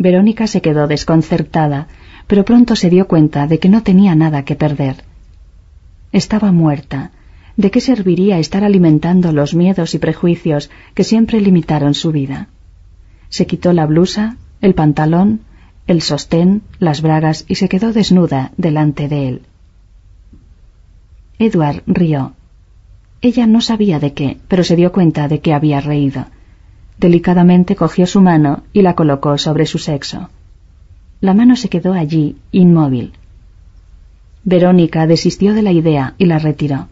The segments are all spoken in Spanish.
Verónica se quedó desconcertada, pero pronto se dio cuenta de que no tenía nada que perder. Estaba muerta. ¿De qué serviría estar alimentando los miedos y prejuicios que siempre limitaron su vida? Se quitó la blusa, el pantalón, el sostén, las bragas y se quedó desnuda delante de él. Edward rió. Ella no sabía de qué, pero se dio cuenta de que había reído. Delicadamente cogió su mano y la colocó sobre su sexo. La mano se quedó allí, inmóvil. Verónica desistió de la idea y la retiró.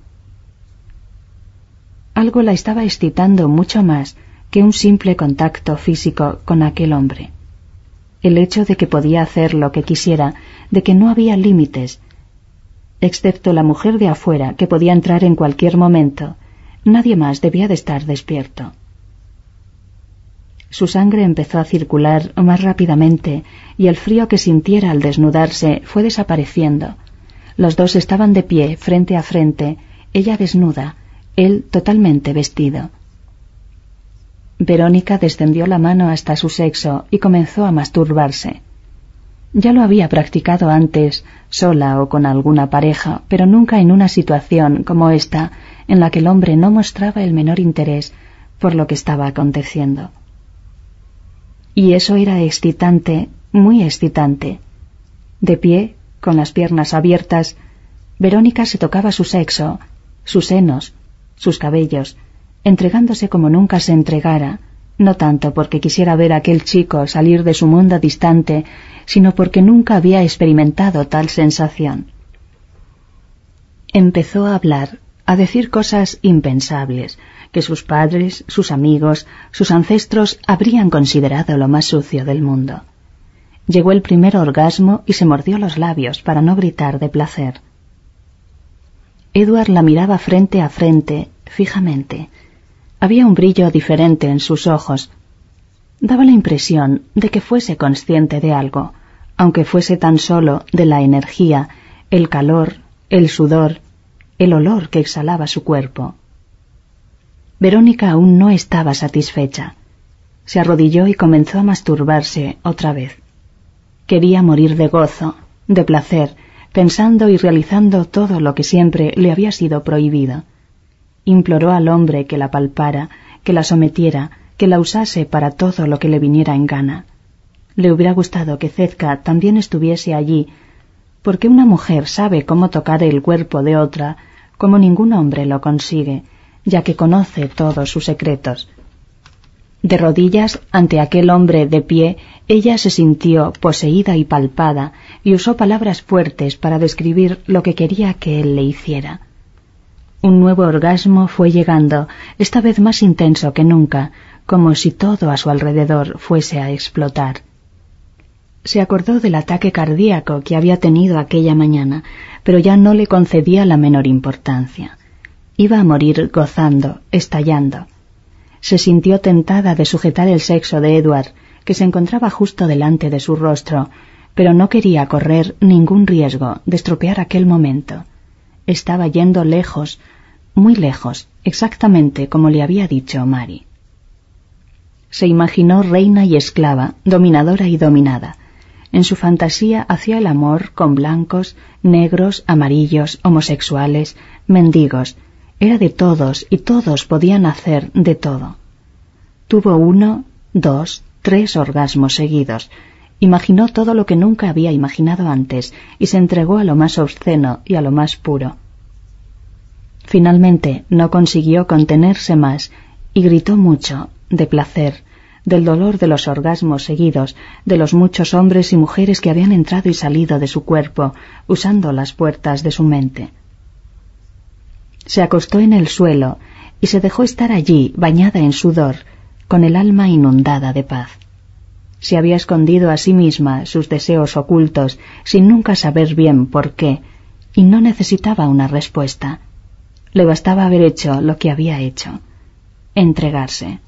Algo la estaba excitando mucho más que un simple contacto físico con aquel hombre. El hecho de que podía hacer lo que quisiera, de que no había límites, excepto la mujer de afuera que podía entrar en cualquier momento, nadie más debía de estar despierto. Su sangre empezó a circular más rápidamente y el frío que sintiera al desnudarse fue desapareciendo. Los dos estaban de pie, frente a frente, ella desnuda, él totalmente vestido. Verónica descendió la mano hasta su sexo y comenzó a masturbarse. Ya lo había practicado antes, sola o con alguna pareja, pero nunca en una situación como esta, en la que el hombre no mostraba el menor interés por lo que estaba aconteciendo. Y eso era excitante, muy excitante. De pie, con las piernas abiertas, Verónica se tocaba su sexo, sus senos, sus cabellos, entregándose como nunca se entregara, no tanto porque quisiera ver a aquel chico salir de su mundo distante, sino porque nunca había experimentado tal sensación. Empezó a hablar, a decir cosas impensables, que sus padres, sus amigos, sus ancestros habrían considerado lo más sucio del mundo. Llegó el primer orgasmo y se mordió los labios para no gritar de placer. Edward la miraba frente a frente, fijamente, había un brillo diferente en sus ojos. Daba la impresión de que fuese consciente de algo, aunque fuese tan solo de la energía, el calor, el sudor, el olor que exhalaba su cuerpo. Verónica aún no estaba satisfecha. Se arrodilló y comenzó a masturbarse otra vez. Quería morir de gozo, de placer, pensando y realizando todo lo que siempre le había sido prohibido imploró al hombre que la palpara, que la sometiera, que la usase para todo lo que le viniera en gana. Le hubiera gustado que Zezka también estuviese allí, porque una mujer sabe cómo tocar el cuerpo de otra como ningún hombre lo consigue, ya que conoce todos sus secretos. De rodillas ante aquel hombre de pie, ella se sintió poseída y palpada y usó palabras fuertes para describir lo que quería que él le hiciera. Un nuevo orgasmo fue llegando, esta vez más intenso que nunca, como si todo a su alrededor fuese a explotar. Se acordó del ataque cardíaco que había tenido aquella mañana, pero ya no le concedía la menor importancia. Iba a morir gozando, estallando. Se sintió tentada de sujetar el sexo de Edward, que se encontraba justo delante de su rostro, pero no quería correr ningún riesgo de estropear aquel momento estaba yendo lejos, muy lejos, exactamente como le había dicho Mari. Se imaginó reina y esclava, dominadora y dominada. En su fantasía hacía el amor con blancos, negros, amarillos, homosexuales, mendigos. Era de todos y todos podían hacer de todo. Tuvo uno, dos, tres orgasmos seguidos. Imaginó todo lo que nunca había imaginado antes y se entregó a lo más obsceno y a lo más puro. Finalmente no consiguió contenerse más y gritó mucho, de placer, del dolor de los orgasmos seguidos, de los muchos hombres y mujeres que habían entrado y salido de su cuerpo, usando las puertas de su mente. Se acostó en el suelo y se dejó estar allí, bañada en sudor, con el alma inundada de paz. Se había escondido a sí misma sus deseos ocultos sin nunca saber bien por qué, y no necesitaba una respuesta. Le bastaba haber hecho lo que había hecho, entregarse.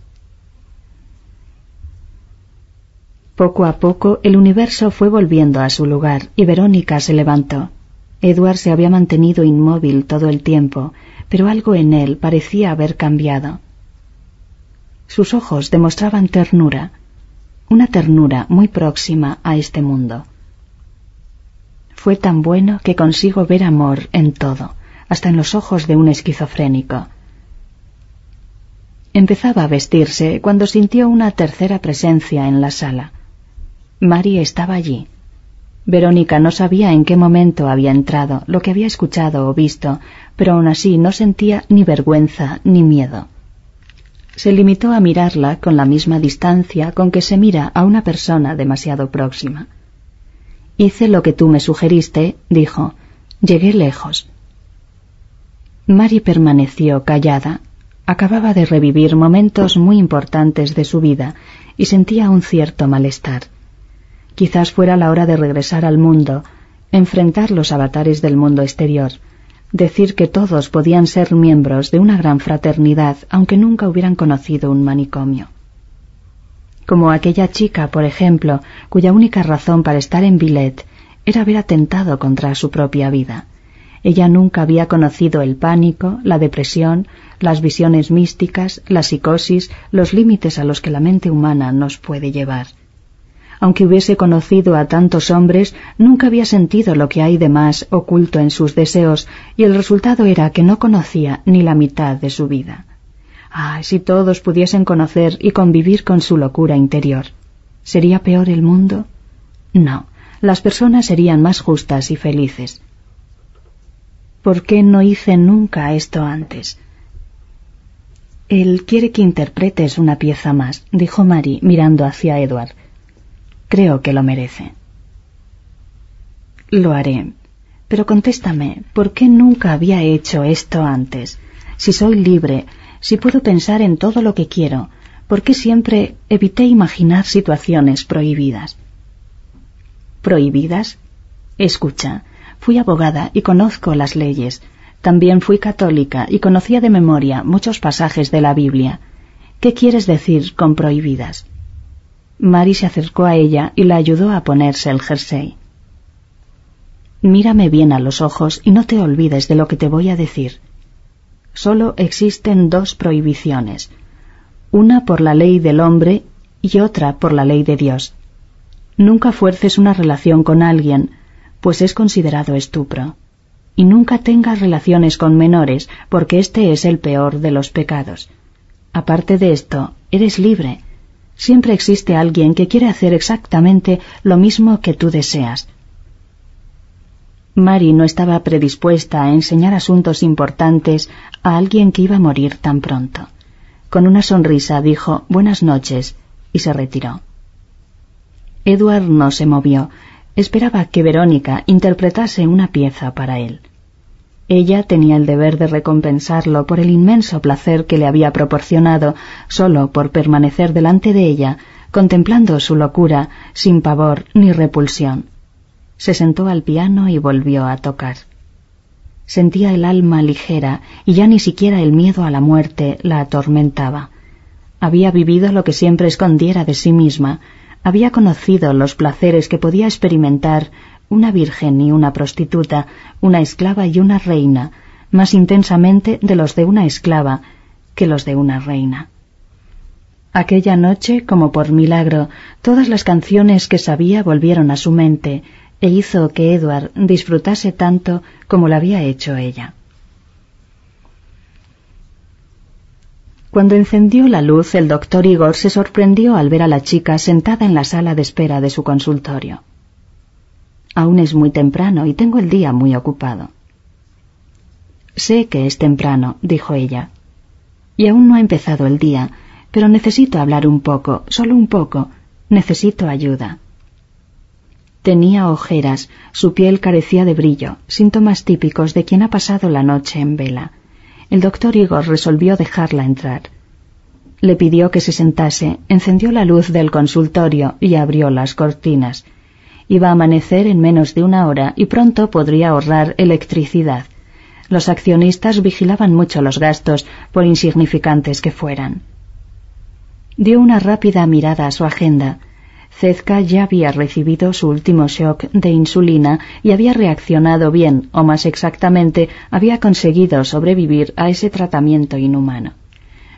Poco a poco el universo fue volviendo a su lugar y Verónica se levantó. Edward se había mantenido inmóvil todo el tiempo, pero algo en él parecía haber cambiado. Sus ojos demostraban ternura. una ternura muy próxima a este mundo. Fue tan bueno que consigo ver amor en todo, hasta en los ojos de un esquizofrénico. Empezaba a vestirse cuando sintió una tercera presencia en la sala. Mari estaba allí. Verónica no sabía en qué momento había entrado, lo que había escuchado o visto, pero aún así no sentía ni vergüenza ni miedo. Se limitó a mirarla con la misma distancia con que se mira a una persona demasiado próxima. Hice lo que tú me sugeriste, dijo. Llegué lejos. Mari permaneció callada. Acababa de revivir momentos muy importantes de su vida y sentía un cierto malestar. Quizás fuera la hora de regresar al mundo, enfrentar los avatares del mundo exterior, decir que todos podían ser miembros de una gran fraternidad aunque nunca hubieran conocido un manicomio. Como aquella chica, por ejemplo, cuya única razón para estar en Billet era haber atentado contra su propia vida. Ella nunca había conocido el pánico, la depresión, las visiones místicas, la psicosis, los límites a los que la mente humana nos puede llevar. Aunque hubiese conocido a tantos hombres, nunca había sentido lo que hay de más oculto en sus deseos, y el resultado era que no conocía ni la mitad de su vida. Ah, si todos pudiesen conocer y convivir con su locura interior. ¿Sería peor el mundo? No, las personas serían más justas y felices. ¿Por qué no hice nunca esto antes? Él quiere que interpretes una pieza más, dijo Mary mirando hacia Edward. Creo que lo merece. Lo haré. Pero contéstame, ¿por qué nunca había hecho esto antes? Si soy libre, si puedo pensar en todo lo que quiero, ¿por qué siempre evité imaginar situaciones prohibidas? ¿Prohibidas? Escucha, fui abogada y conozco las leyes. También fui católica y conocía de memoria muchos pasajes de la Biblia. ¿Qué quieres decir con prohibidas? Mary se acercó a ella y la ayudó a ponerse el jersey. Mírame bien a los ojos y no te olvides de lo que te voy a decir. Solo existen dos prohibiciones, una por la ley del hombre y otra por la ley de Dios. Nunca fuerces una relación con alguien, pues es considerado estupro. Y nunca tengas relaciones con menores, porque este es el peor de los pecados. Aparte de esto, eres libre, siempre existe alguien que quiere hacer exactamente lo mismo que tú deseas. Mary no estaba predispuesta a enseñar asuntos importantes a alguien que iba a morir tan pronto. Con una sonrisa dijo buenas noches y se retiró. Edward no se movió. Esperaba que Verónica interpretase una pieza para él. Ella tenía el deber de recompensarlo por el inmenso placer que le había proporcionado solo por permanecer delante de ella, contemplando su locura sin pavor ni repulsión. Se sentó al piano y volvió a tocar. Sentía el alma ligera y ya ni siquiera el miedo a la muerte la atormentaba. Había vivido lo que siempre escondiera de sí misma, había conocido los placeres que podía experimentar una virgen y una prostituta, una esclava y una reina, más intensamente de los de una esclava que los de una reina. Aquella noche, como por milagro, todas las canciones que sabía volvieron a su mente e hizo que Edward disfrutase tanto como lo había hecho ella. Cuando encendió la luz, el doctor Igor se sorprendió al ver a la chica sentada en la sala de espera de su consultorio. Aún es muy temprano y tengo el día muy ocupado. Sé que es temprano, dijo ella. Y aún no ha empezado el día, pero necesito hablar un poco, solo un poco. Necesito ayuda. Tenía ojeras, su piel carecía de brillo, síntomas típicos de quien ha pasado la noche en vela. El doctor Igor resolvió dejarla entrar. Le pidió que se sentase, encendió la luz del consultorio y abrió las cortinas. Iba a amanecer en menos de una hora y pronto podría ahorrar electricidad. Los accionistas vigilaban mucho los gastos, por insignificantes que fueran. Dio una rápida mirada a su agenda. Cezca ya había recibido su último shock de insulina y había reaccionado bien, o más exactamente, había conseguido sobrevivir a ese tratamiento inhumano.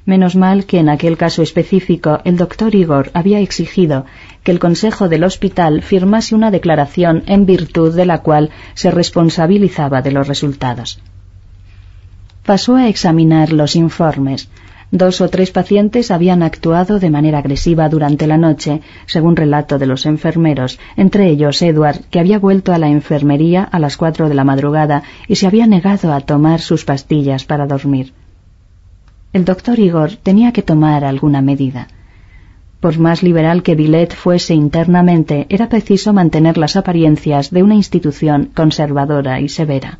Menos mal que en aquel caso específico el doctor Igor había exigido que el Consejo del Hospital firmase una declaración en virtud de la cual se responsabilizaba de los resultados. Pasó a examinar los informes. Dos o tres pacientes habían actuado de manera agresiva durante la noche, según relato de los enfermeros, entre ellos Edward, que había vuelto a la enfermería a las cuatro de la madrugada y se había negado a tomar sus pastillas para dormir. El doctor Igor tenía que tomar alguna medida. Por más liberal que Villet fuese internamente, era preciso mantener las apariencias de una institución conservadora y severa.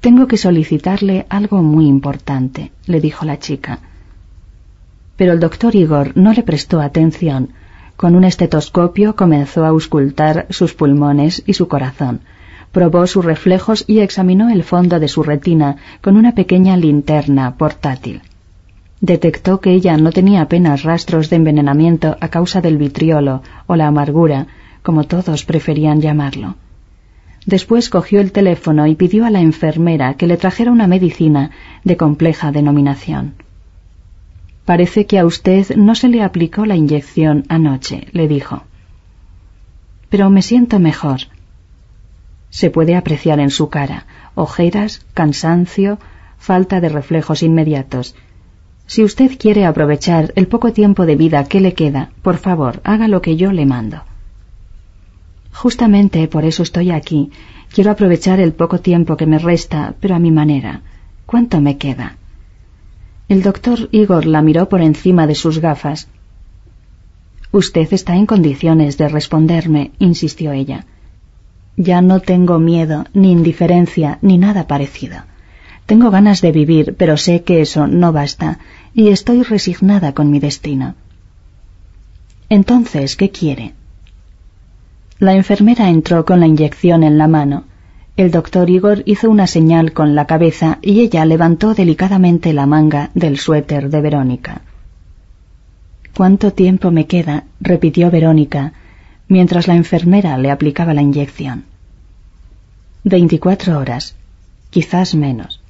Tengo que solicitarle algo muy importante, le dijo la chica. Pero el doctor Igor no le prestó atención. Con un estetoscopio comenzó a auscultar sus pulmones y su corazón probó sus reflejos y examinó el fondo de su retina con una pequeña linterna portátil. Detectó que ella no tenía apenas rastros de envenenamiento a causa del vitriolo o la amargura, como todos preferían llamarlo. Después cogió el teléfono y pidió a la enfermera que le trajera una medicina de compleja denominación. Parece que a usted no se le aplicó la inyección anoche, le dijo. Pero me siento mejor. Se puede apreciar en su cara ojeras, cansancio, falta de reflejos inmediatos. Si usted quiere aprovechar el poco tiempo de vida que le queda, por favor, haga lo que yo le mando. Justamente por eso estoy aquí. Quiero aprovechar el poco tiempo que me resta, pero a mi manera. ¿Cuánto me queda? El doctor Igor la miró por encima de sus gafas. Usted está en condiciones de responderme, insistió ella. Ya no tengo miedo, ni indiferencia, ni nada parecido. Tengo ganas de vivir, pero sé que eso no basta, y estoy resignada con mi destino. Entonces, ¿qué quiere? La enfermera entró con la inyección en la mano. El doctor Igor hizo una señal con la cabeza y ella levantó delicadamente la manga del suéter de Verónica. ¿Cuánto tiempo me queda? repitió Verónica, mientras la enfermera le aplicaba la inyección. Veinticuatro horas, quizás menos.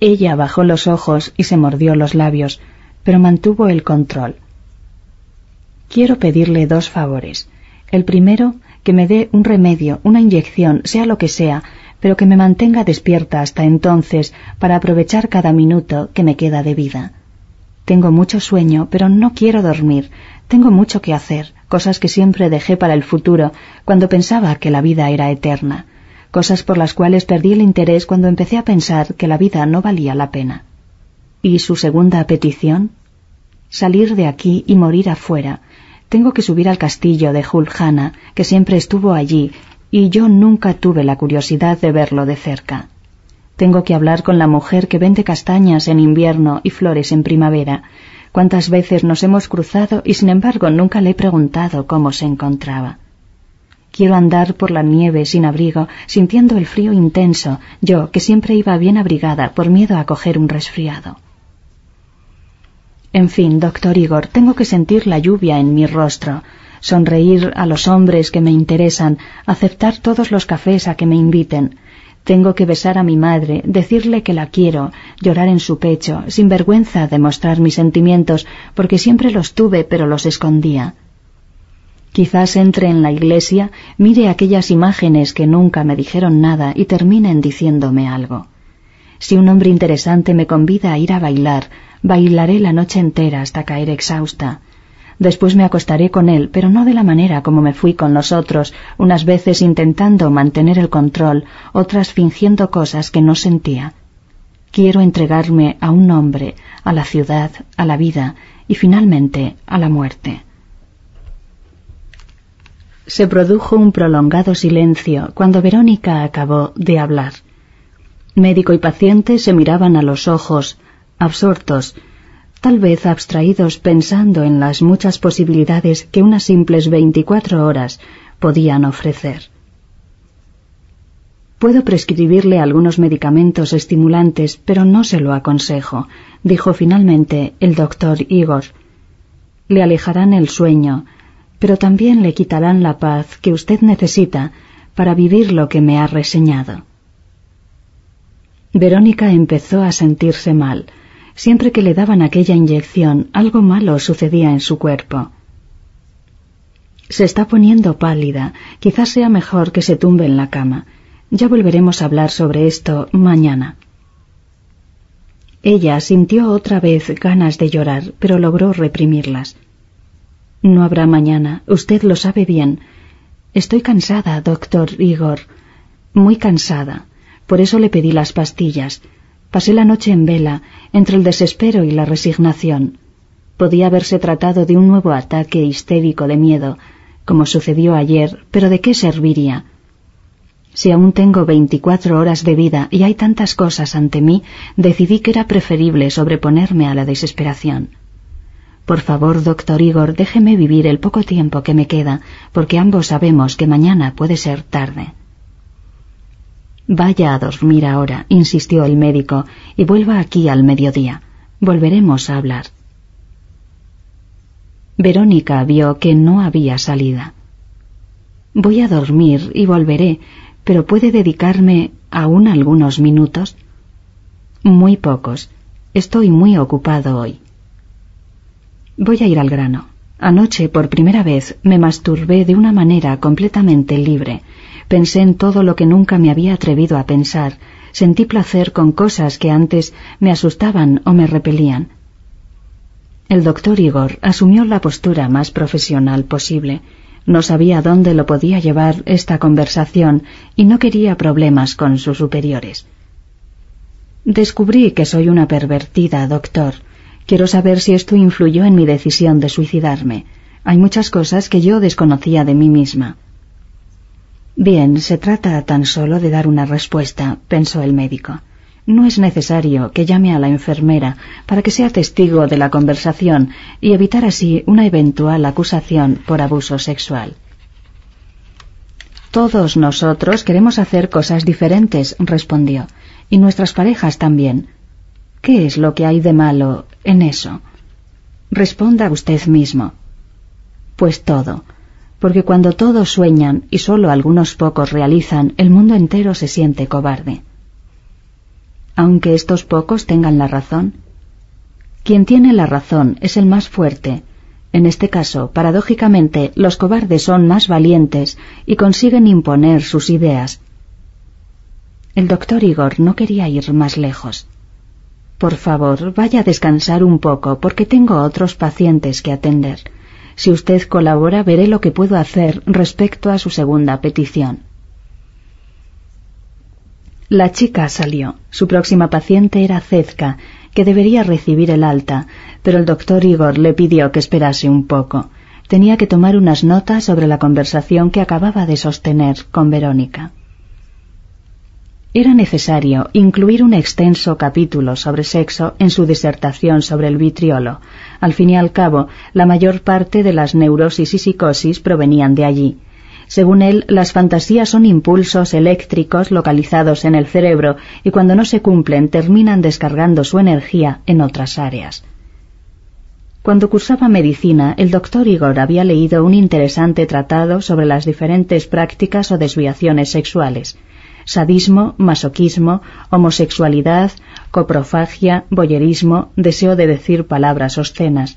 Ella bajó los ojos y se mordió los labios, pero mantuvo el control. Quiero pedirle dos favores. El primero, que me dé un remedio, una inyección, sea lo que sea, pero que me mantenga despierta hasta entonces para aprovechar cada minuto que me queda de vida. Tengo mucho sueño, pero no quiero dormir. Tengo mucho que hacer, cosas que siempre dejé para el futuro, cuando pensaba que la vida era eterna, cosas por las cuales perdí el interés cuando empecé a pensar que la vida no valía la pena. ¿Y su segunda petición? Salir de aquí y morir afuera. Tengo que subir al castillo de Julhana, que siempre estuvo allí, y yo nunca tuve la curiosidad de verlo de cerca. Tengo que hablar con la mujer que vende castañas en invierno y flores en primavera. Cuántas veces nos hemos cruzado y sin embargo nunca le he preguntado cómo se encontraba. Quiero andar por la nieve sin abrigo, sintiendo el frío intenso, yo que siempre iba bien abrigada por miedo a coger un resfriado. En fin, doctor Igor, tengo que sentir la lluvia en mi rostro, sonreír a los hombres que me interesan, aceptar todos los cafés a que me inviten, tengo que besar a mi madre, decirle que la quiero, llorar en su pecho, sin vergüenza de mostrar mis sentimientos, porque siempre los tuve pero los escondía. Quizás entre en la iglesia, mire aquellas imágenes que nunca me dijeron nada y terminen diciéndome algo. Si un hombre interesante me convida a ir a bailar, bailaré la noche entera hasta caer exhausta. Después me acostaré con él, pero no de la manera como me fui con los otros, unas veces intentando mantener el control, otras fingiendo cosas que no sentía. Quiero entregarme a un hombre, a la ciudad, a la vida y finalmente a la muerte. Se produjo un prolongado silencio cuando Verónica acabó de hablar. Médico y paciente se miraban a los ojos, absortos, tal vez abstraídos pensando en las muchas posibilidades que unas simples veinticuatro horas podían ofrecer. Puedo prescribirle algunos medicamentos estimulantes, pero no se lo aconsejo, dijo finalmente el doctor Igor. Le alejarán el sueño, pero también le quitarán la paz que usted necesita para vivir lo que me ha reseñado. Verónica empezó a sentirse mal. Siempre que le daban aquella inyección, algo malo sucedía en su cuerpo. Se está poniendo pálida. Quizás sea mejor que se tumbe en la cama. Ya volveremos a hablar sobre esto mañana. Ella sintió otra vez ganas de llorar, pero logró reprimirlas. No habrá mañana, usted lo sabe bien. Estoy cansada, doctor Igor, muy cansada. Por eso le pedí las pastillas. Pasé la noche en vela, entre el desespero y la resignación. Podía haberse tratado de un nuevo ataque histérico de miedo, como sucedió ayer, pero ¿de qué serviría? Si aún tengo veinticuatro horas de vida y hay tantas cosas ante mí, decidí que era preferible sobreponerme a la desesperación. Por favor, doctor Igor, déjeme vivir el poco tiempo que me queda, porque ambos sabemos que mañana puede ser tarde. Vaya a dormir ahora, insistió el médico, y vuelva aquí al mediodía. Volveremos a hablar. Verónica vio que no había salida. Voy a dormir y volveré, pero ¿puede dedicarme aún algunos minutos? Muy pocos. Estoy muy ocupado hoy. Voy a ir al grano. Anoche, por primera vez, me masturbé de una manera completamente libre, Pensé en todo lo que nunca me había atrevido a pensar. Sentí placer con cosas que antes me asustaban o me repelían. El doctor Igor asumió la postura más profesional posible. No sabía dónde lo podía llevar esta conversación y no quería problemas con sus superiores. Descubrí que soy una pervertida, doctor. Quiero saber si esto influyó en mi decisión de suicidarme. Hay muchas cosas que yo desconocía de mí misma. Bien, se trata tan solo de dar una respuesta, pensó el médico. No es necesario que llame a la enfermera para que sea testigo de la conversación y evitar así una eventual acusación por abuso sexual. Todos nosotros queremos hacer cosas diferentes, respondió, y nuestras parejas también. ¿Qué es lo que hay de malo en eso? Responda usted mismo. Pues todo porque cuando todos sueñan y solo algunos pocos realizan, el mundo entero se siente cobarde. Aunque estos pocos tengan la razón, quien tiene la razón es el más fuerte. En este caso, paradójicamente, los cobardes son más valientes y consiguen imponer sus ideas. El doctor Igor no quería ir más lejos. Por favor, vaya a descansar un poco porque tengo otros pacientes que atender. Si usted colabora, veré lo que puedo hacer respecto a su segunda petición. La chica salió. Su próxima paciente era Cezca, que debería recibir el alta, pero el doctor Igor le pidió que esperase un poco. Tenía que tomar unas notas sobre la conversación que acababa de sostener con Verónica. Era necesario incluir un extenso capítulo sobre sexo en su disertación sobre el vitriolo. Al fin y al cabo, la mayor parte de las neurosis y psicosis provenían de allí. Según él, las fantasías son impulsos eléctricos localizados en el cerebro y cuando no se cumplen terminan descargando su energía en otras áreas. Cuando cursaba medicina, el doctor Igor había leído un interesante tratado sobre las diferentes prácticas o desviaciones sexuales sadismo, masoquismo, homosexualidad, coprofagia, boyerismo, deseo de decir palabras obscenas.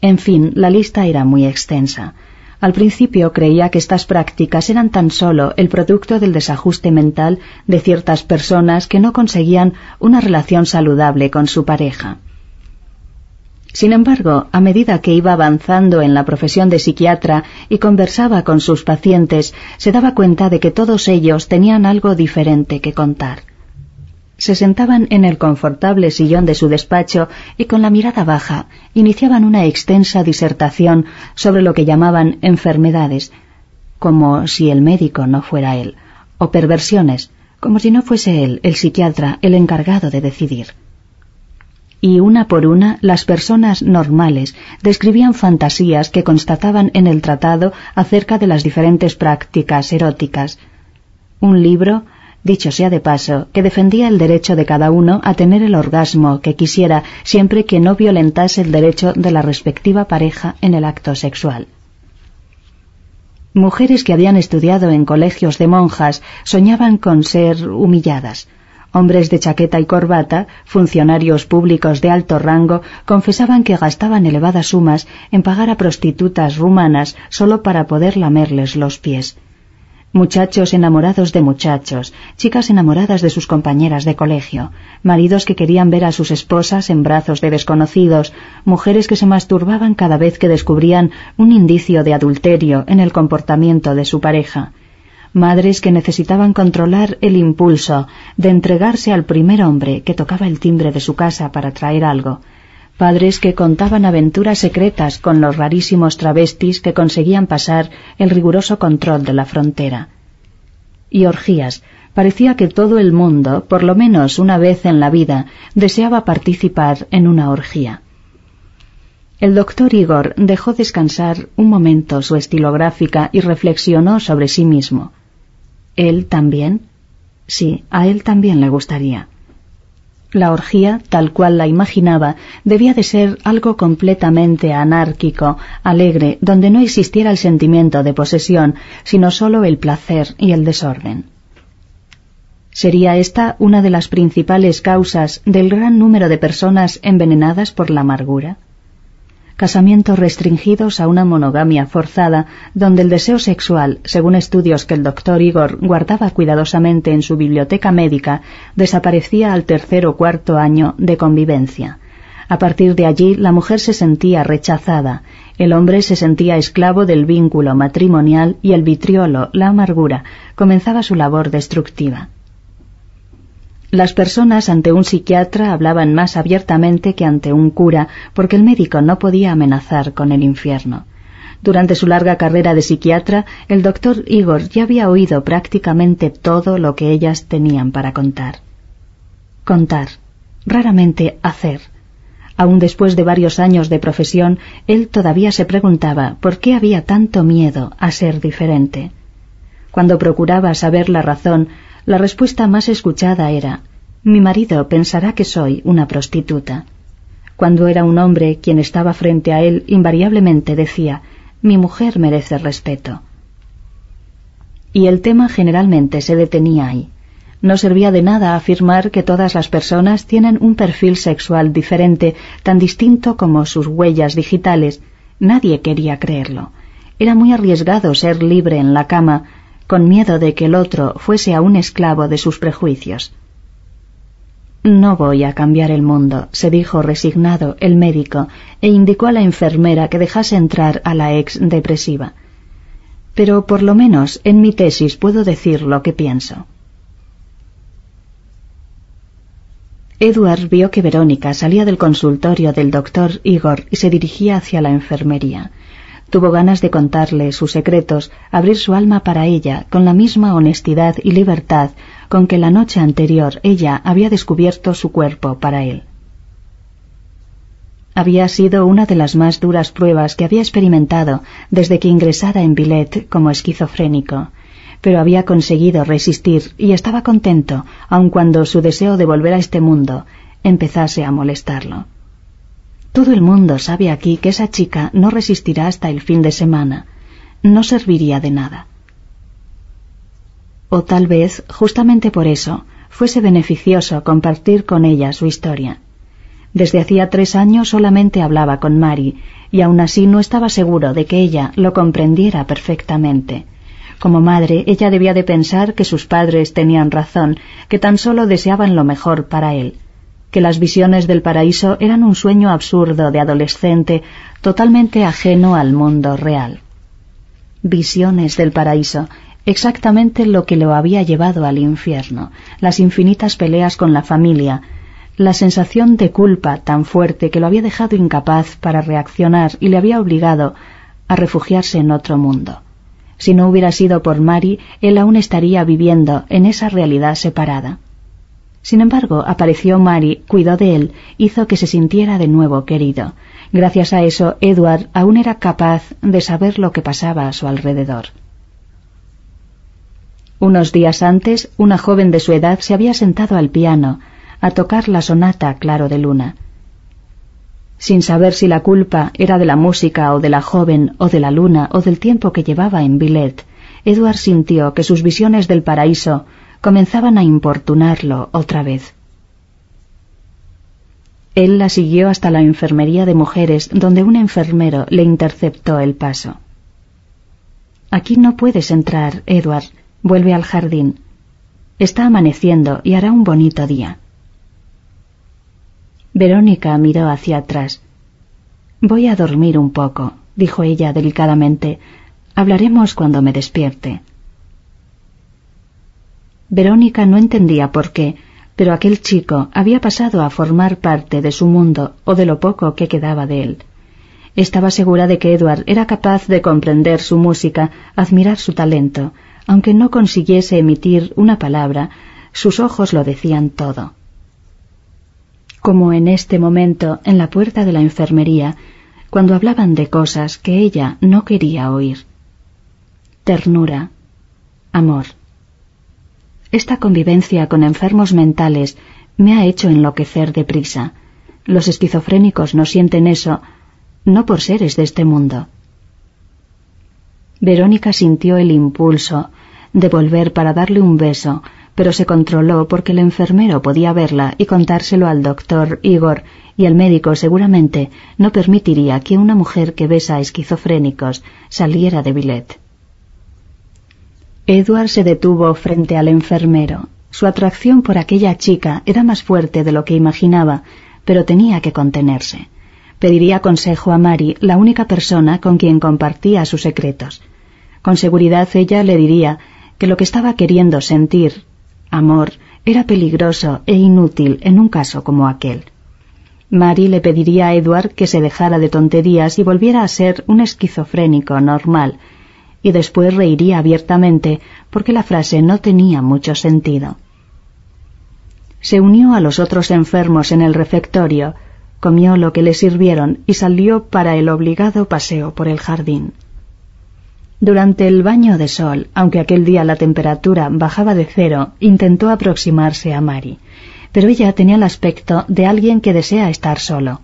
En fin, la lista era muy extensa. Al principio creía que estas prácticas eran tan solo el producto del desajuste mental de ciertas personas que no conseguían una relación saludable con su pareja. Sin embargo, a medida que iba avanzando en la profesión de psiquiatra y conversaba con sus pacientes, se daba cuenta de que todos ellos tenían algo diferente que contar. Se sentaban en el confortable sillón de su despacho y con la mirada baja iniciaban una extensa disertación sobre lo que llamaban enfermedades, como si el médico no fuera él, o perversiones, como si no fuese él, el psiquiatra, el encargado de decidir y una por una las personas normales describían fantasías que constataban en el tratado acerca de las diferentes prácticas eróticas. Un libro, dicho sea de paso, que defendía el derecho de cada uno a tener el orgasmo que quisiera siempre que no violentase el derecho de la respectiva pareja en el acto sexual. Mujeres que habían estudiado en colegios de monjas soñaban con ser humilladas, Hombres de chaqueta y corbata, funcionarios públicos de alto rango, confesaban que gastaban elevadas sumas en pagar a prostitutas rumanas solo para poder lamerles los pies. Muchachos enamorados de muchachos, chicas enamoradas de sus compañeras de colegio, maridos que querían ver a sus esposas en brazos de desconocidos, mujeres que se masturbaban cada vez que descubrían un indicio de adulterio en el comportamiento de su pareja madres que necesitaban controlar el impulso de entregarse al primer hombre que tocaba el timbre de su casa para traer algo, padres que contaban aventuras secretas con los rarísimos travestis que conseguían pasar el riguroso control de la frontera. Y orgías, parecía que todo el mundo, por lo menos una vez en la vida, deseaba participar en una orgía. El doctor Igor dejó descansar un momento su estilográfica y reflexionó sobre sí mismo. ¿Él también? Sí, a él también le gustaría. La orgía, tal cual la imaginaba, debía de ser algo completamente anárquico, alegre, donde no existiera el sentimiento de posesión, sino sólo el placer y el desorden. ¿Sería esta una de las principales causas del gran número de personas envenenadas por la amargura? Casamientos restringidos a una monogamia forzada, donde el deseo sexual, según estudios que el doctor Igor guardaba cuidadosamente en su biblioteca médica, desaparecía al tercer o cuarto año de convivencia. A partir de allí la mujer se sentía rechazada, el hombre se sentía esclavo del vínculo matrimonial y el vitriolo, la amargura, comenzaba su labor destructiva. Las personas ante un psiquiatra hablaban más abiertamente que ante un cura, porque el médico no podía amenazar con el infierno. Durante su larga carrera de psiquiatra, el doctor Igor ya había oído prácticamente todo lo que ellas tenían para contar. Contar, raramente hacer. Aun después de varios años de profesión, él todavía se preguntaba por qué había tanto miedo a ser diferente. Cuando procuraba saber la razón, la respuesta más escuchada era Mi marido pensará que soy una prostituta. Cuando era un hombre quien estaba frente a él, invariablemente decía Mi mujer merece respeto. Y el tema generalmente se detenía ahí. No servía de nada afirmar que todas las personas tienen un perfil sexual diferente, tan distinto como sus huellas digitales. Nadie quería creerlo. Era muy arriesgado ser libre en la cama, con miedo de que el otro fuese aún esclavo de sus prejuicios. No voy a cambiar el mundo, se dijo resignado el médico, e indicó a la enfermera que dejase entrar a la ex depresiva. Pero por lo menos en mi tesis puedo decir lo que pienso. Edward vio que Verónica salía del consultorio del doctor Igor y se dirigía hacia la enfermería. Tuvo ganas de contarle sus secretos, abrir su alma para ella con la misma honestidad y libertad con que la noche anterior ella había descubierto su cuerpo para él. Había sido una de las más duras pruebas que había experimentado desde que ingresara en Billet como esquizofrénico, pero había conseguido resistir y estaba contento aun cuando su deseo de volver a este mundo empezase a molestarlo. Todo el mundo sabe aquí que esa chica no resistirá hasta el fin de semana. No serviría de nada. O tal vez, justamente por eso, fuese beneficioso compartir con ella su historia. Desde hacía tres años solamente hablaba con Mari, y aún así no estaba seguro de que ella lo comprendiera perfectamente. Como madre, ella debía de pensar que sus padres tenían razón, que tan solo deseaban lo mejor para él que las visiones del paraíso eran un sueño absurdo de adolescente totalmente ajeno al mundo real. Visiones del paraíso, exactamente lo que lo había llevado al infierno, las infinitas peleas con la familia, la sensación de culpa tan fuerte que lo había dejado incapaz para reaccionar y le había obligado a refugiarse en otro mundo. Si no hubiera sido por Mari, él aún estaría viviendo en esa realidad separada. Sin embargo, apareció Mary, cuidó de él, hizo que se sintiera de nuevo querido. Gracias a eso, Edward aún era capaz de saber lo que pasaba a su alrededor. Unos días antes, una joven de su edad se había sentado al piano a tocar la sonata Claro de Luna. Sin saber si la culpa era de la música o de la joven o de la luna o del tiempo que llevaba en Billet, Edward sintió que sus visiones del paraíso comenzaban a importunarlo otra vez. Él la siguió hasta la enfermería de mujeres, donde un enfermero le interceptó el paso. Aquí no puedes entrar, Edward. Vuelve al jardín. Está amaneciendo y hará un bonito día. Verónica miró hacia atrás. Voy a dormir un poco, dijo ella delicadamente. Hablaremos cuando me despierte. Verónica no entendía por qué, pero aquel chico había pasado a formar parte de su mundo o de lo poco que quedaba de él. Estaba segura de que Edward era capaz de comprender su música, admirar su talento, aunque no consiguiese emitir una palabra, sus ojos lo decían todo. Como en este momento en la puerta de la enfermería, cuando hablaban de cosas que ella no quería oír. Ternura, amor. Esta convivencia con enfermos mentales me ha hecho enloquecer deprisa. Los esquizofrénicos no sienten eso, no por seres de este mundo. Verónica sintió el impulso de volver para darle un beso, pero se controló porque el enfermero podía verla y contárselo al doctor Igor, y el médico seguramente no permitiría que una mujer que besa a esquizofrénicos saliera de Billet. Edward se detuvo frente al enfermero. Su atracción por aquella chica era más fuerte de lo que imaginaba, pero tenía que contenerse. Pediría consejo a Mary, la única persona con quien compartía sus secretos. Con seguridad ella le diría que lo que estaba queriendo sentir, amor, era peligroso e inútil en un caso como aquel. Mary le pediría a Edward que se dejara de tonterías y volviera a ser un esquizofrénico normal, y después reiría abiertamente porque la frase no tenía mucho sentido. Se unió a los otros enfermos en el refectorio, comió lo que le sirvieron y salió para el obligado paseo por el jardín. Durante el baño de sol, aunque aquel día la temperatura bajaba de cero, intentó aproximarse a Mary, pero ella tenía el aspecto de alguien que desea estar solo.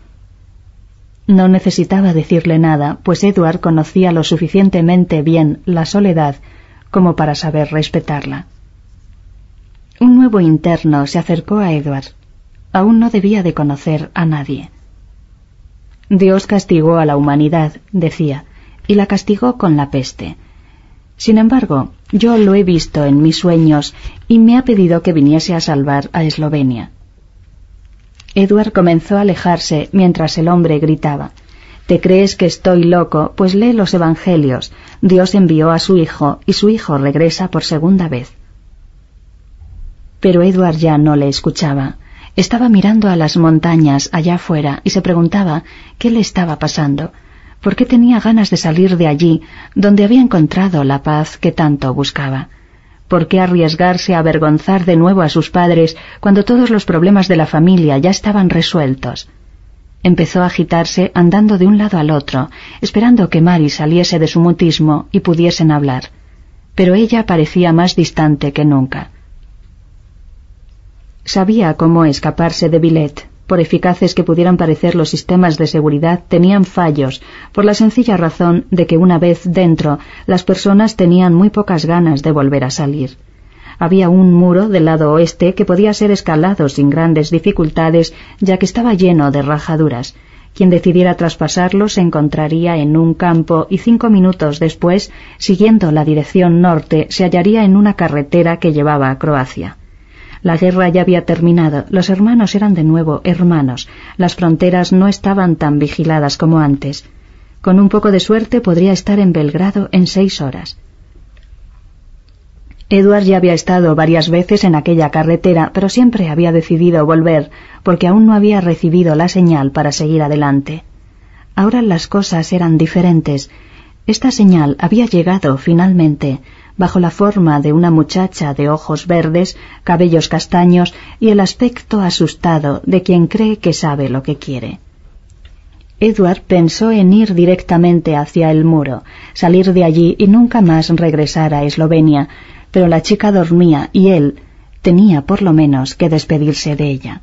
No necesitaba decirle nada, pues Edward conocía lo suficientemente bien la soledad como para saber respetarla. Un nuevo interno se acercó a Edward. Aún no debía de conocer a nadie. Dios castigó a la humanidad, decía, y la castigó con la peste. Sin embargo, yo lo he visto en mis sueños y me ha pedido que viniese a salvar a Eslovenia. Edward comenzó a alejarse mientras el hombre gritaba ¿Te crees que estoy loco? Pues lee los Evangelios. Dios envió a su hijo y su hijo regresa por segunda vez. Pero Edward ya no le escuchaba. Estaba mirando a las montañas allá afuera y se preguntaba qué le estaba pasando, por qué tenía ganas de salir de allí, donde había encontrado la paz que tanto buscaba. ¿Por qué arriesgarse a avergonzar de nuevo a sus padres cuando todos los problemas de la familia ya estaban resueltos? Empezó a agitarse andando de un lado al otro, esperando que Mary saliese de su mutismo y pudiesen hablar. Pero ella parecía más distante que nunca. Sabía cómo escaparse de Billet. Por eficaces que pudieran parecer los sistemas de seguridad, tenían fallos, por la sencilla razón de que una vez dentro, las personas tenían muy pocas ganas de volver a salir. Había un muro del lado oeste que podía ser escalado sin grandes dificultades, ya que estaba lleno de rajaduras. Quien decidiera traspasarlo se encontraría en un campo y cinco minutos después, siguiendo la dirección norte, se hallaría en una carretera que llevaba a Croacia. La guerra ya había terminado, los hermanos eran de nuevo hermanos, las fronteras no estaban tan vigiladas como antes. Con un poco de suerte podría estar en Belgrado en seis horas. Edward ya había estado varias veces en aquella carretera, pero siempre había decidido volver, porque aún no había recibido la señal para seguir adelante. Ahora las cosas eran diferentes. Esta señal había llegado finalmente, bajo la forma de una muchacha de ojos verdes, cabellos castaños y el aspecto asustado de quien cree que sabe lo que quiere. Edward pensó en ir directamente hacia el muro, salir de allí y nunca más regresar a Eslovenia, pero la chica dormía y él tenía por lo menos que despedirse de ella.